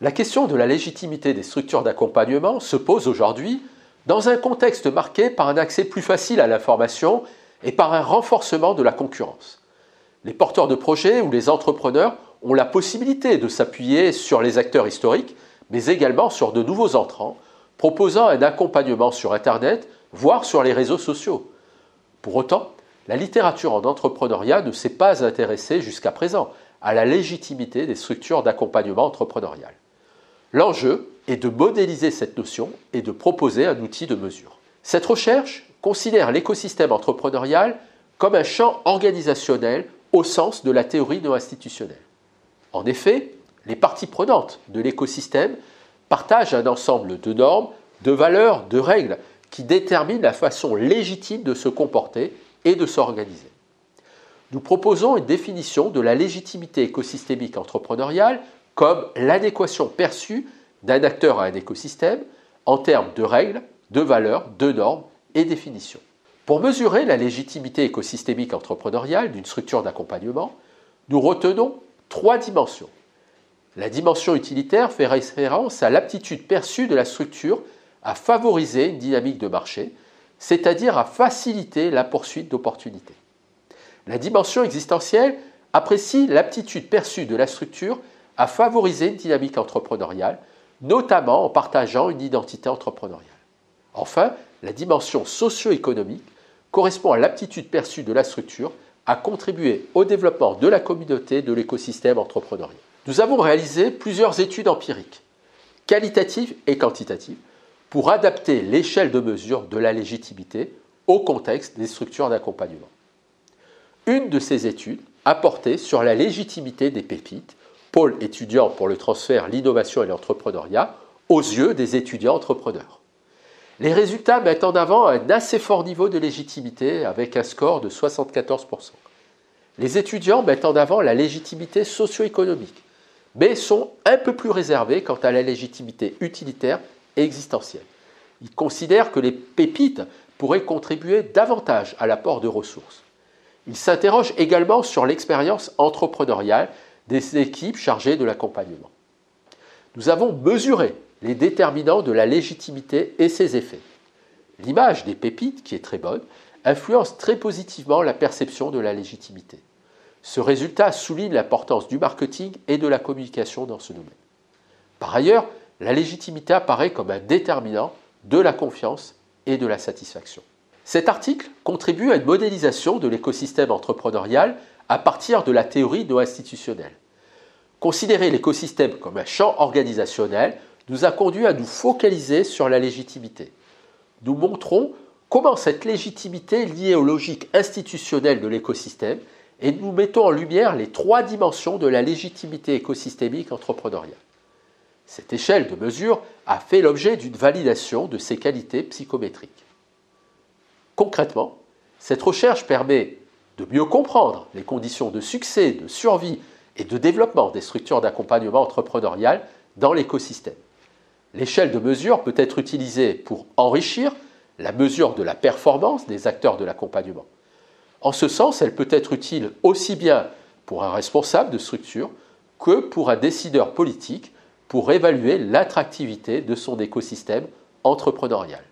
La question de la légitimité des structures d'accompagnement se pose aujourd'hui dans un contexte marqué par un accès plus facile à l'information et par un renforcement de la concurrence. Les porteurs de projets ou les entrepreneurs ont la possibilité de s'appuyer sur les acteurs historiques, mais également sur de nouveaux entrants, proposant un accompagnement sur Internet, voire sur les réseaux sociaux. Pour autant, la littérature en entrepreneuriat ne s'est pas intéressée jusqu'à présent à la légitimité des structures d'accompagnement entrepreneurial. L'enjeu est de modéliser cette notion et de proposer un outil de mesure. Cette recherche considère l'écosystème entrepreneurial comme un champ organisationnel au sens de la théorie non institutionnelle. En effet, les parties prenantes de l'écosystème partagent un ensemble de normes, de valeurs, de règles qui déterminent la façon légitime de se comporter et de s'organiser. Nous proposons une définition de la légitimité écosystémique entrepreneuriale comme l'adéquation perçue d'un acteur à un écosystème en termes de règles, de valeurs, de normes et définitions. Pour mesurer la légitimité écosystémique entrepreneuriale d'une structure d'accompagnement, nous retenons trois dimensions. La dimension utilitaire fait référence à l'aptitude perçue de la structure à favoriser une dynamique de marché, c'est-à-dire à faciliter la poursuite d'opportunités. La dimension existentielle apprécie l'aptitude perçue de la structure à favoriser une dynamique entrepreneuriale, notamment en partageant une identité entrepreneuriale. Enfin, la dimension socio-économique correspond à l'aptitude perçue de la structure à contribuer au développement de la communauté de l'écosystème entrepreneurial. Nous avons réalisé plusieurs études empiriques, qualitatives et quantitatives, pour adapter l'échelle de mesure de la légitimité au contexte des structures d'accompagnement. Une de ces études a porté sur la légitimité des pépites pôle étudiant pour le transfert, l'innovation et l'entrepreneuriat aux yeux des étudiants entrepreneurs. Les résultats mettent en avant un assez fort niveau de légitimité avec un score de 74%. Les étudiants mettent en avant la légitimité socio-économique, mais sont un peu plus réservés quant à la légitimité utilitaire existentielle. Ils considèrent que les pépites pourraient contribuer davantage à l'apport de ressources. Ils s'interrogent également sur l'expérience entrepreneuriale des équipes chargées de l'accompagnement. Nous avons mesuré les déterminants de la légitimité et ses effets. L'image des pépites, qui est très bonne, influence très positivement la perception de la légitimité. Ce résultat souligne l'importance du marketing et de la communication dans ce domaine. Par ailleurs, la légitimité apparaît comme un déterminant de la confiance et de la satisfaction. Cet article contribue à une modélisation de l'écosystème entrepreneurial à partir de la théorie non institutionnelle. Considérer l'écosystème comme un champ organisationnel nous a conduit à nous focaliser sur la légitimité. Nous montrons comment cette légitimité est liée aux logiques institutionnelles de l'écosystème et nous mettons en lumière les trois dimensions de la légitimité écosystémique entrepreneuriale. Cette échelle de mesure a fait l'objet d'une validation de ses qualités psychométriques. Concrètement, cette recherche permet de mieux comprendre les conditions de succès, de survie et de développement des structures d'accompagnement entrepreneurial dans l'écosystème. L'échelle de mesure peut être utilisée pour enrichir la mesure de la performance des acteurs de l'accompagnement. En ce sens, elle peut être utile aussi bien pour un responsable de structure que pour un décideur politique pour évaluer l'attractivité de son écosystème entrepreneurial.